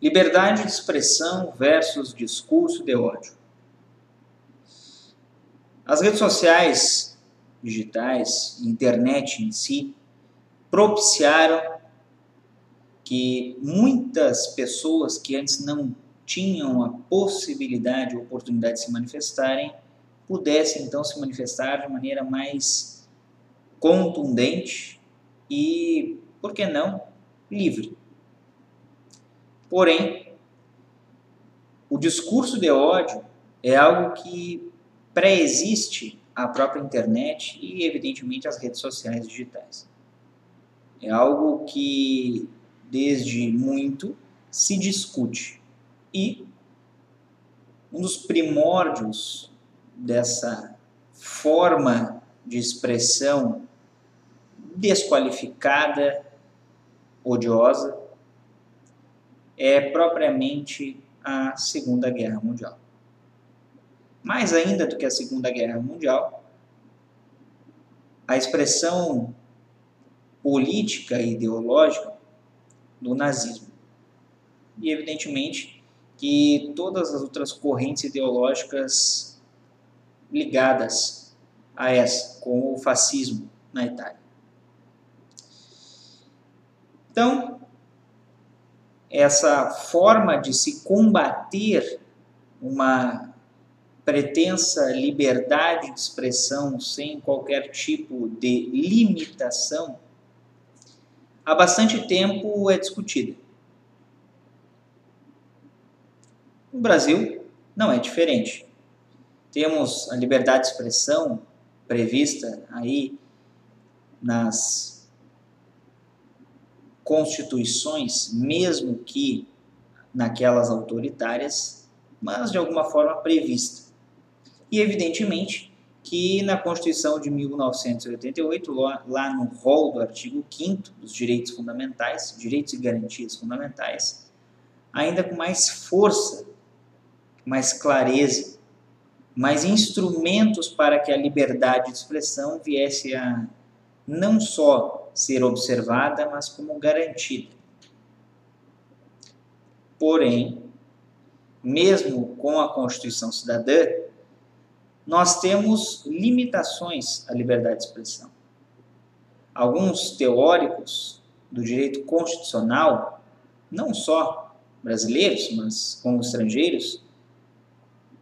Liberdade de expressão versus discurso de ódio. As redes sociais digitais, internet em si, propiciaram que muitas pessoas que antes não tinham a possibilidade, a oportunidade de se manifestarem, pudessem então se manifestar de maneira mais contundente e, por que não, livre. Porém, o discurso de ódio é algo que pré-existe à própria internet e, evidentemente, às redes sociais digitais. É algo que, desde muito, se discute. E um dos primórdios dessa forma de expressão desqualificada, odiosa, é propriamente a Segunda Guerra Mundial. Mais ainda do que a Segunda Guerra Mundial, a expressão política e ideológica do nazismo. E, evidentemente, que todas as outras correntes ideológicas ligadas a essa, como o fascismo na Itália. Então, essa forma de se combater uma pretensa liberdade de expressão sem qualquer tipo de limitação, há bastante tempo é discutida. No Brasil não é diferente. Temos a liberdade de expressão prevista aí nas constituições, mesmo que naquelas autoritárias, mas de alguma forma prevista. E evidentemente que na Constituição de 1988, lá no rol do artigo 5 dos direitos fundamentais, direitos e garantias fundamentais, ainda com mais força, mais clareza, mais instrumentos para que a liberdade de expressão viesse a não só ser observada, mas como garantida. Porém, mesmo com a Constituição Cidadã, nós temos limitações à liberdade de expressão. Alguns teóricos do direito constitucional, não só brasileiros, mas como estrangeiros,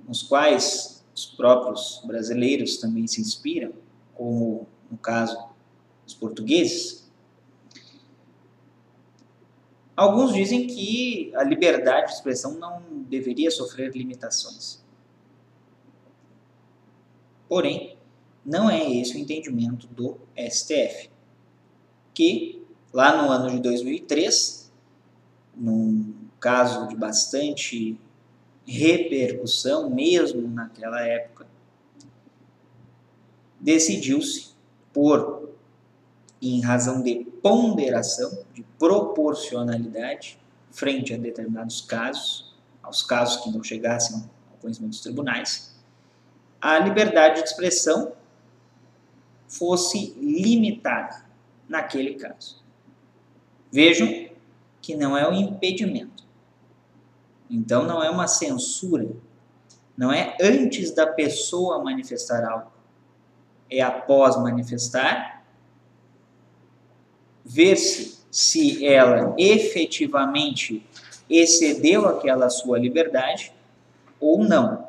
nos quais os próprios brasileiros também se inspiram, como no caso os portugueses. Alguns dizem que a liberdade de expressão não deveria sofrer limitações. Porém, não é esse o entendimento do STF, que lá no ano de 2003, num caso de bastante repercussão, mesmo naquela época, decidiu-se por em razão de ponderação, de proporcionalidade, frente a determinados casos, aos casos que não chegassem ao conhecimento dos tribunais, a liberdade de expressão fosse limitada naquele caso. Vejam que não é um impedimento. Então não é uma censura. Não é antes da pessoa manifestar algo. É após manifestar ver-se se ela efetivamente excedeu aquela sua liberdade ou não.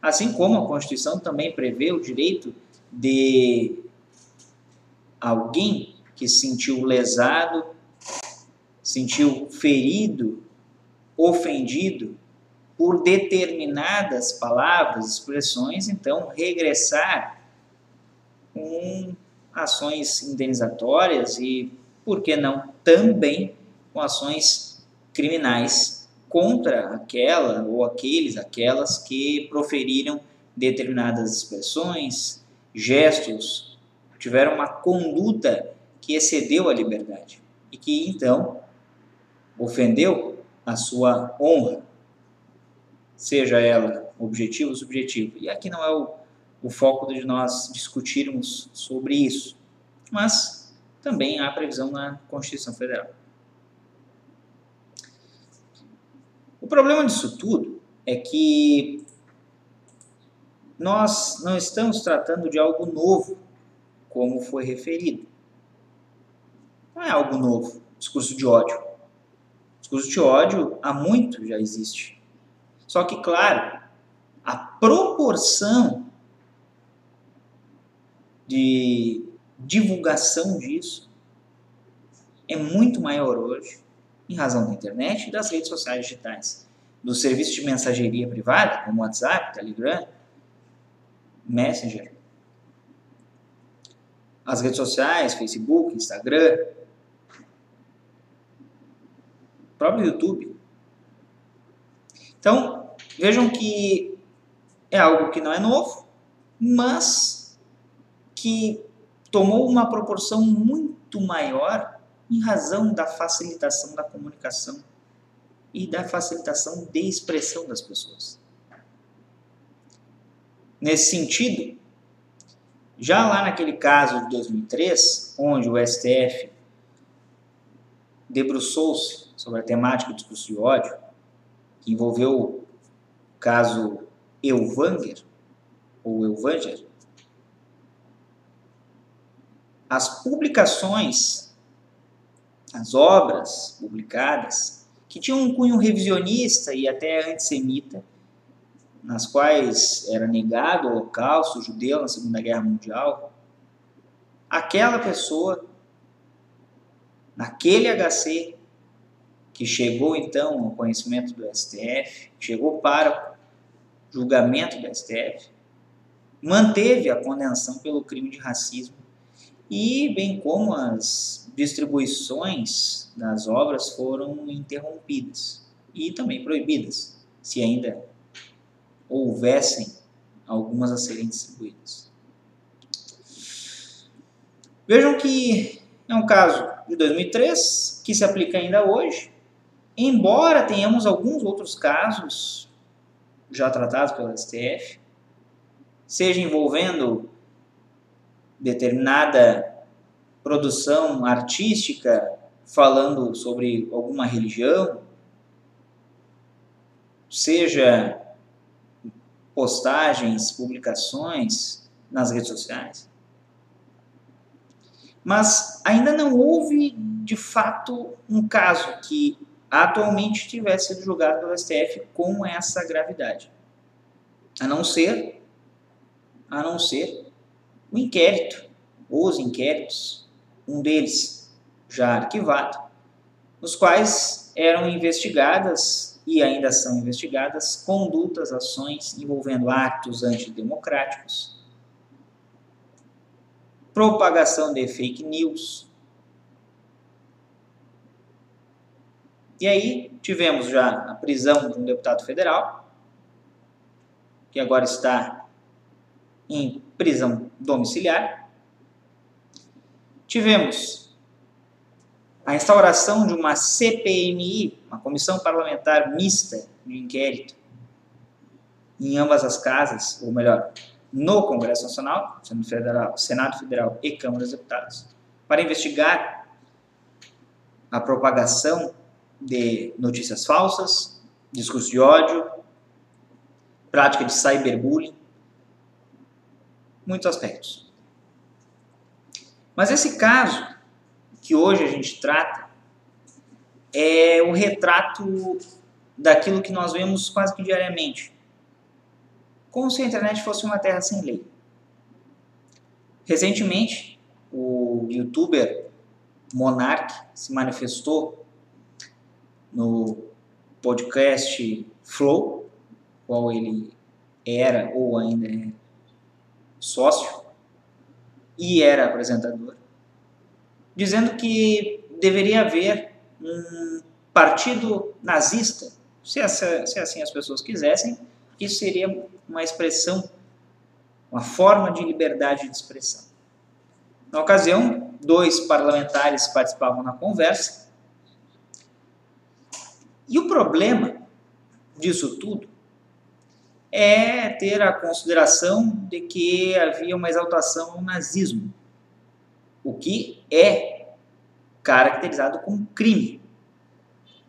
Assim como a Constituição também prevê o direito de alguém que sentiu lesado, sentiu ferido, ofendido por determinadas palavras, expressões, então regressar com ações indenizatórias e, por que não, também com ações criminais contra aquela ou aqueles, aquelas que proferiram determinadas expressões, gestos, tiveram uma conduta que excedeu a liberdade e que então ofendeu a sua honra, seja ela objetivo ou subjetivo. E aqui não é o, o foco de nós discutirmos sobre isso, mas também há previsão na Constituição Federal. O problema disso tudo é que nós não estamos tratando de algo novo, como foi referido. Não é algo novo, discurso de ódio. discurso de ódio há muito já existe. Só que, claro, a proporção de divulgação disso é muito maior hoje, em razão da internet e das redes sociais digitais. Dos serviços de mensageria privada, como WhatsApp, Telegram, Messenger, as redes sociais, Facebook, Instagram, próprio YouTube. Então, vejam que é algo que não é novo, mas que tomou uma proporção muito maior em razão da facilitação da comunicação e da facilitação de expressão das pessoas. Nesse sentido, já lá naquele caso de 2003, onde o STF debruçou-se sobre a temática do discurso de ódio, que envolveu o caso Elvanger, ou Elvanger, as publicações, as obras publicadas, que tinham um cunho revisionista e até antissemita, nas quais era negado o holocausto judeu na Segunda Guerra Mundial, aquela pessoa, naquele HC, que chegou então ao conhecimento do STF, chegou para o julgamento do STF, manteve a condenação pelo crime de racismo e bem como as distribuições das obras foram interrompidas e também proibidas, se ainda houvessem algumas a serem distribuídas. Vejam que é um caso de 2003 que se aplica ainda hoje, embora tenhamos alguns outros casos já tratados pelo STF, seja envolvendo determinada produção artística falando sobre alguma religião, seja postagens, publicações nas redes sociais. Mas ainda não houve, de fato, um caso que atualmente tivesse sido julgado pelo STF com essa gravidade. A não ser, a não ser o inquérito, os inquéritos, um deles já arquivado, nos quais eram investigadas e ainda são investigadas condutas, ações envolvendo atos antidemocráticos, propagação de fake news. E aí tivemos já a prisão de um deputado federal, que agora está em prisão domiciliar. Tivemos a instauração de uma CPMI, uma comissão parlamentar mista de inquérito, em ambas as casas, ou melhor, no Congresso Nacional, Federal, Senado Federal e Câmara dos Deputados, para investigar a propagação de notícias falsas, discurso de ódio, prática de cyberbullying, muitos aspectos. Mas esse caso que hoje a gente trata é o retrato daquilo que nós vemos quase que diariamente. Como se a internet fosse uma terra sem lei. Recentemente, o youtuber Monark se manifestou no podcast Flow, qual ele era ou ainda é sócio e era apresentador dizendo que deveria haver um partido nazista, se, essa, se assim as pessoas quisessem, isso seria uma expressão, uma forma de liberdade de expressão. Na ocasião, dois parlamentares participavam na conversa. E o problema disso tudo é ter a consideração de que havia uma exaltação ao nazismo, o que é caracterizado como crime.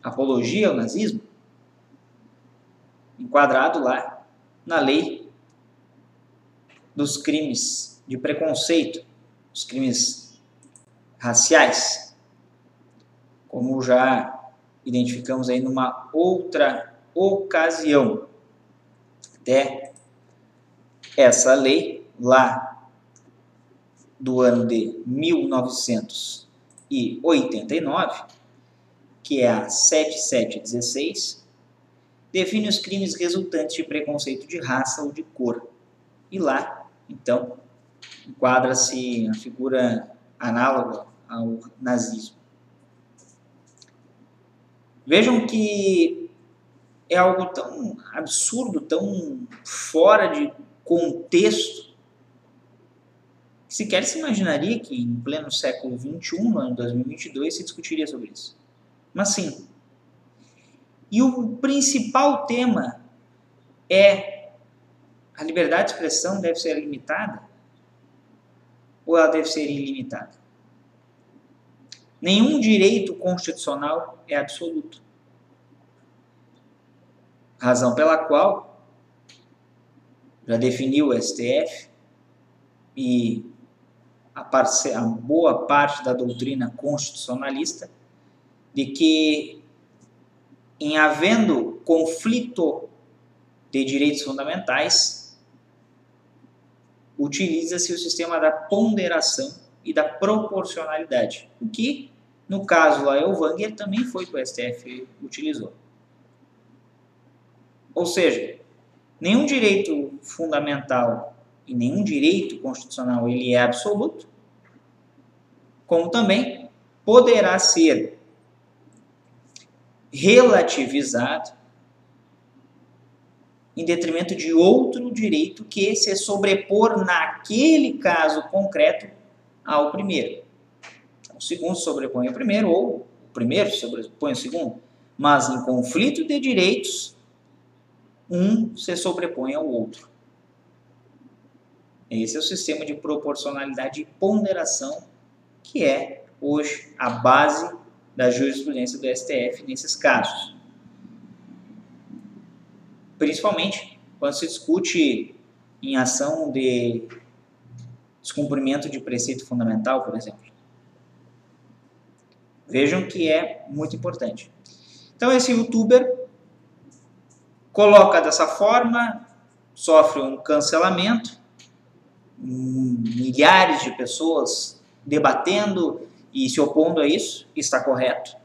Apologia ao nazismo, enquadrado lá na lei dos crimes de preconceito, os crimes raciais, como já identificamos aí numa outra ocasião. Até essa lei lá do ano de 1989, que é a 7716, define os crimes resultantes de preconceito de raça ou de cor. E lá, então, enquadra-se a figura análoga ao nazismo. Vejam que é algo tão absurdo, tão fora de contexto, que sequer se imaginaria que em pleno século XXI, no ano 2022, se discutiria sobre isso. Mas sim. E o principal tema é a liberdade de expressão deve ser limitada ou ela deve ser ilimitada? Nenhum direito constitucional é absoluto. Razão pela qual já definiu o STF e a, a boa parte da doutrina constitucionalista de que, em havendo conflito de direitos fundamentais, utiliza-se o sistema da ponderação e da proporcionalidade, o que, no caso lá, Elvanger também foi que o STF utilizou. Ou seja, nenhum direito fundamental e nenhum direito constitucional ele é absoluto, como também poderá ser relativizado em detrimento de outro direito que se sobrepor naquele caso concreto ao primeiro. Então, o segundo sobrepõe ao primeiro, ou o primeiro sobrepõe ao segundo. Mas em conflito de direitos, um se sobrepõe ao outro. Esse é o sistema de proporcionalidade e ponderação que é hoje a base da jurisprudência do STF nesses casos principalmente quando se discute em ação de descumprimento de preceito fundamental, por exemplo. Vejam que é muito importante. Então, esse youtuber coloca dessa forma, sofre um cancelamento, milhares de pessoas debatendo e se opondo a isso, está correto.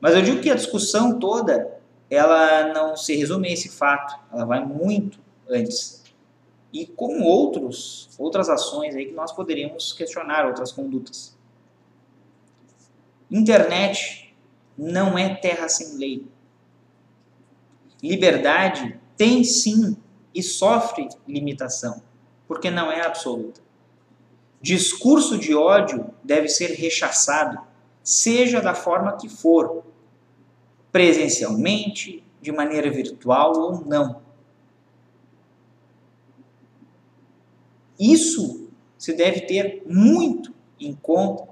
Mas eu digo que a discussão toda ela não se resume a esse fato, ela vai muito antes. E com outros, outras ações aí que nós poderíamos questionar, outras condutas. Internet não é terra sem lei. Liberdade tem sim e sofre limitação, porque não é absoluta. Discurso de ódio deve ser rechaçado, seja da forma que for, presencialmente, de maneira virtual ou não. Isso se deve ter muito em conta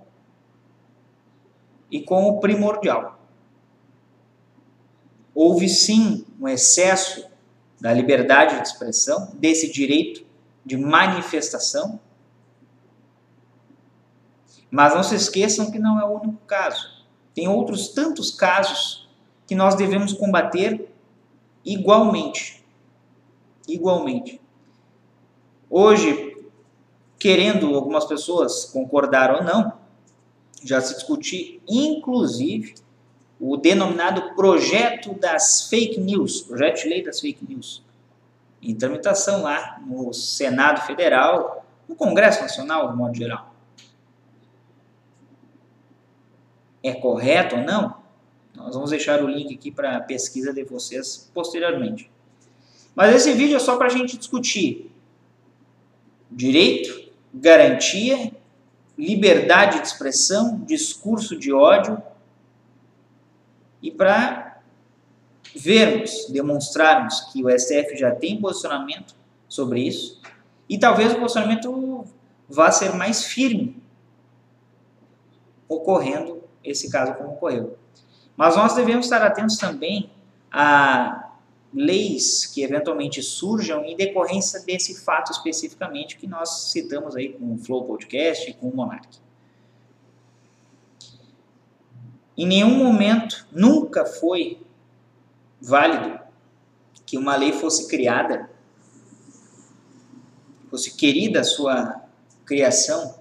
e como primordial. Houve sim um excesso da liberdade de expressão, desse direito de manifestação, mas não se esqueçam que não é o único caso. Tem outros tantos casos que nós devemos combater igualmente. Igualmente. Hoje, querendo algumas pessoas concordar ou não, já se discutir, inclusive, o denominado projeto das fake news, projeto de lei das fake news, em tramitação lá no Senado Federal, no Congresso Nacional, de modo geral. é correto ou não, nós vamos deixar o link aqui para a pesquisa de vocês posteriormente. Mas esse vídeo é só para a gente discutir direito, garantia, liberdade de expressão, discurso de ódio e para vermos, demonstrarmos que o STF já tem posicionamento sobre isso e talvez o posicionamento vá ser mais firme ocorrendo esse caso como ocorreu. Mas nós devemos estar atentos também a leis que eventualmente surjam em decorrência desse fato especificamente que nós citamos aí com o Flow Podcast e com o Monarch. Em nenhum momento, nunca foi válido que uma lei fosse criada, fosse querida a sua criação,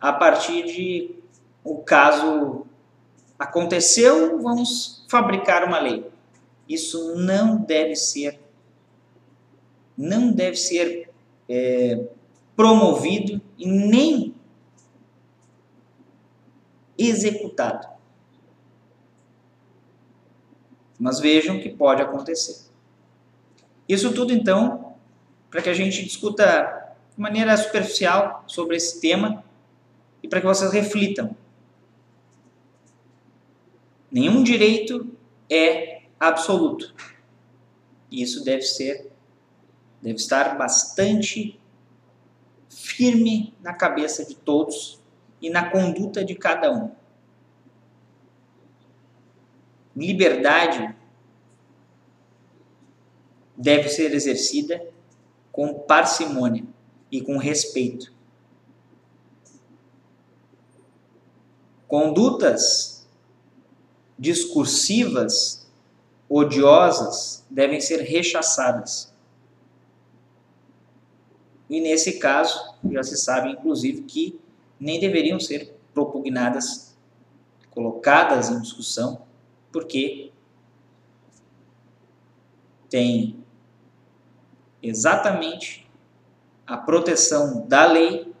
a partir de o caso aconteceu, vamos fabricar uma lei. Isso não deve ser, não deve ser é, promovido e nem executado. Mas vejam que pode acontecer. Isso tudo, então, para que a gente discuta de maneira superficial sobre esse tema e para que vocês reflitam. Nenhum direito é absoluto. E isso deve ser, deve estar bastante firme na cabeça de todos e na conduta de cada um. Liberdade deve ser exercida com parcimônia e com respeito. Condutas discursivas odiosas devem ser rechaçadas. E nesse caso, já se sabe inclusive que nem deveriam ser propugnadas, colocadas em discussão, porque tem exatamente a proteção da lei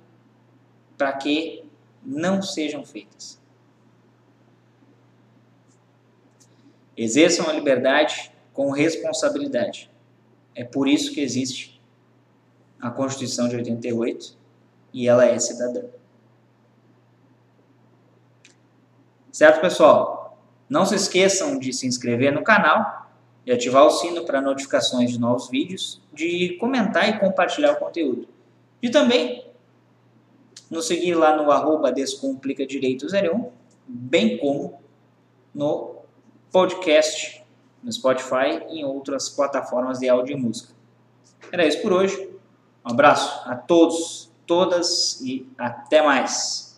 para que não sejam feitas. Exerçam a liberdade com responsabilidade. É por isso que existe a Constituição de 88 e ela é cidadã. Certo, pessoal? Não se esqueçam de se inscrever no canal, de ativar o sino para notificações de novos vídeos, de comentar e compartilhar o conteúdo. E também nos seguir lá no arroba Descomplica Direito 01, bem como no podcast no Spotify e em outras plataformas de áudio e música. Era isso por hoje. Um abraço a todos, todas e até mais.